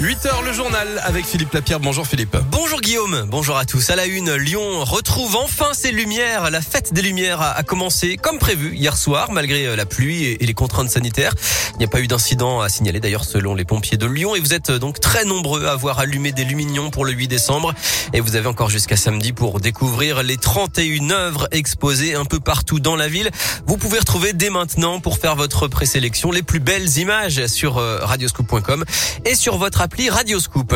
8h le journal avec Philippe Lapierre. Bonjour Philippe. Bonjour Guillaume, bonjour à tous. À la une, Lyon retrouve enfin ses lumières. La fête des lumières a commencé comme prévu hier soir malgré euh, la pluie et les contraintes sanitaires. Il n'y a pas eu d'incident à signaler d'ailleurs selon les pompiers de Lyon et vous êtes euh, donc très nombreux à avoir allumé des luminions pour le 8 décembre et vous avez encore jusqu'à samedi pour découvrir les 31 œuvres exposées un peu partout dans la ville. Vous pouvez retrouver dès maintenant pour faire votre présélection les plus belles images sur euh, radioscoop.com et sur votre appli Radioscoop.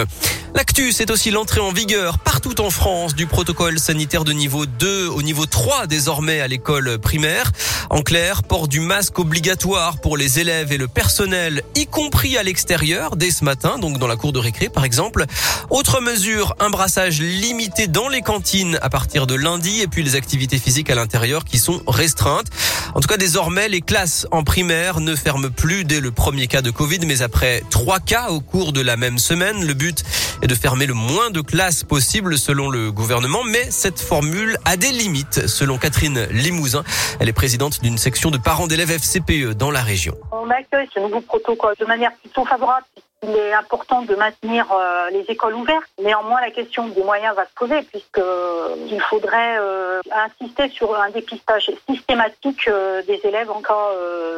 L'actu, c'est aussi l'entrée en vigueur partout en France du protocole sanitaire de niveau 2 au niveau 3 désormais à l'école primaire. En clair, port du masque obligatoire pour les élèves et le personnel, y compris à l'extérieur, dès ce matin, donc dans la cour de récré par exemple. Autre mesure, un brassage limité dans les cantines à partir de lundi et puis les activités physiques à l'intérieur qui sont restreintes. En tout cas, désormais, les classes en primaire ne ferment plus dès le premier cas de Covid, mais après trois cas au cours de la même semaine. Le but est de fermer le moins de classes possible selon le gouvernement, mais cette formule a des limites, selon Catherine Limousin. Elle est présidente d'une section de parents d'élèves FCPE dans la région. On accueille ce nouveau protocole de manière plutôt favorable il est important de maintenir euh, les écoles ouvertes. Néanmoins, la question des moyens va se poser puisque euh, faudrait euh, insister sur un dépistage systématique des élèves en cas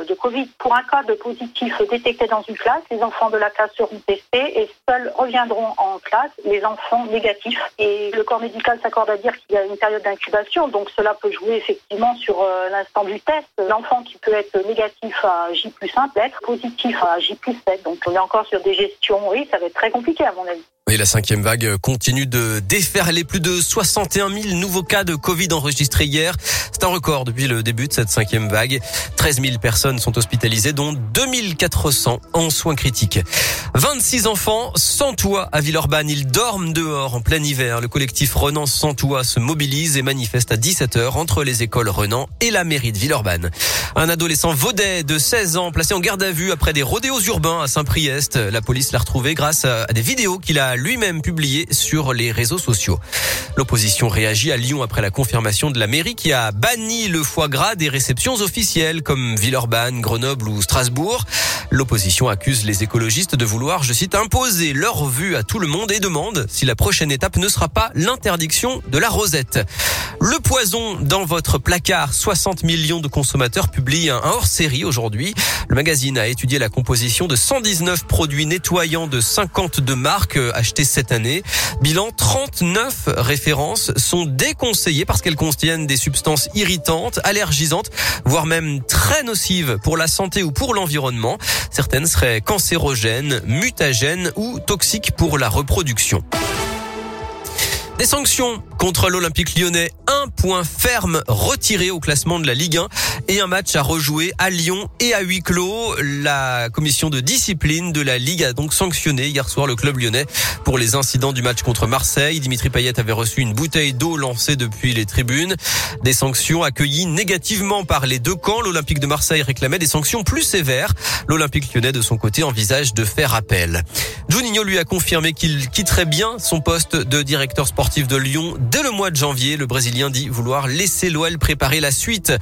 de Covid. Pour un cas de positif détecté dans une classe, les enfants de la classe seront testés et seuls reviendront en classe les enfants négatifs. Et le corps médical s'accorde à dire qu'il y a une période d'incubation, donc cela peut jouer effectivement sur l'instant du test. L'enfant qui peut être négatif à J plus 1 peut être positif à J plus 7. Donc on est encore sur des gestion, oui, ça va être très compliqué à mon avis. Et la cinquième vague continue de déferler. Plus de 61 000 nouveaux cas de Covid enregistrés hier. C'est un record depuis le début de cette cinquième vague. 13 000 personnes sont hospitalisées, dont 2400 en soins critiques. 26 enfants sans toit à Villeurbanne. Ils dorment dehors en plein hiver. Le collectif Renan sans toit se mobilise et manifeste à 17h entre les écoles Renan et la mairie de Villeurbanne. Un adolescent vaudet de 16 ans placé en garde à vue après des rodéos urbains à Saint-Priest. La police l'a retrouvé grâce à des vidéos qu'il a lui-même publié sur les réseaux sociaux. L'opposition réagit à Lyon après la confirmation de la mairie qui a banni le foie gras des réceptions officielles comme Villeurbanne, Grenoble ou Strasbourg. L'opposition accuse les écologistes de vouloir, je cite, imposer leur vue à tout le monde et demande si la prochaine étape ne sera pas l'interdiction de la rosette. Le poison dans votre placard. 60 millions de consommateurs publient un hors-série aujourd'hui. Le magazine a étudié la composition de 119 produits nettoyants de 52 marques achetés cette année. Bilan 39 références sont déconseillées parce qu'elles contiennent des substances irritantes, allergisantes, voire même très nocives pour la santé ou pour l'environnement. Certaines seraient cancérogènes, mutagènes ou toxiques pour la reproduction. Des sanctions contre l'Olympique lyonnais. Un point ferme retiré au classement de la Ligue 1 et un match à rejouer à Lyon et à huis clos. La commission de discipline de la Ligue a donc sanctionné hier soir le club lyonnais pour les incidents du match contre Marseille. Dimitri Payet avait reçu une bouteille d'eau lancée depuis les tribunes. Des sanctions accueillies négativement par les deux camps. L'Olympique de Marseille réclamait des sanctions plus sévères. L'Olympique lyonnais de son côté envisage de faire appel. Juninho lui a confirmé qu'il quitterait bien son poste de directeur sportif de Lyon dès le mois de janvier. Le Brésilien dit vouloir laisser l'OL préparer la suite.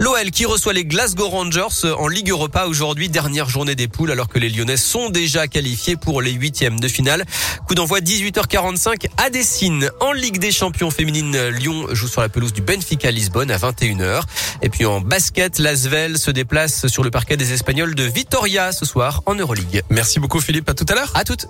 L'OL qui reçoit les Glasgow Rangers en Ligue Europa aujourd'hui, dernière journée des poules, alors que les Lyonnais sont déjà qualifiés pour les huitièmes de finale. Coup d'envoi 18h45 à Dessine. En Ligue des Champions féminines, Lyon joue sur la pelouse du Benfica Lisbonne à 21h. Et puis en basket, l'Asvel se déplace sur le parquet des Espagnols de Vitoria ce soir en Euroleague. Merci beaucoup Philippe, à tout à l'heure. À toutes.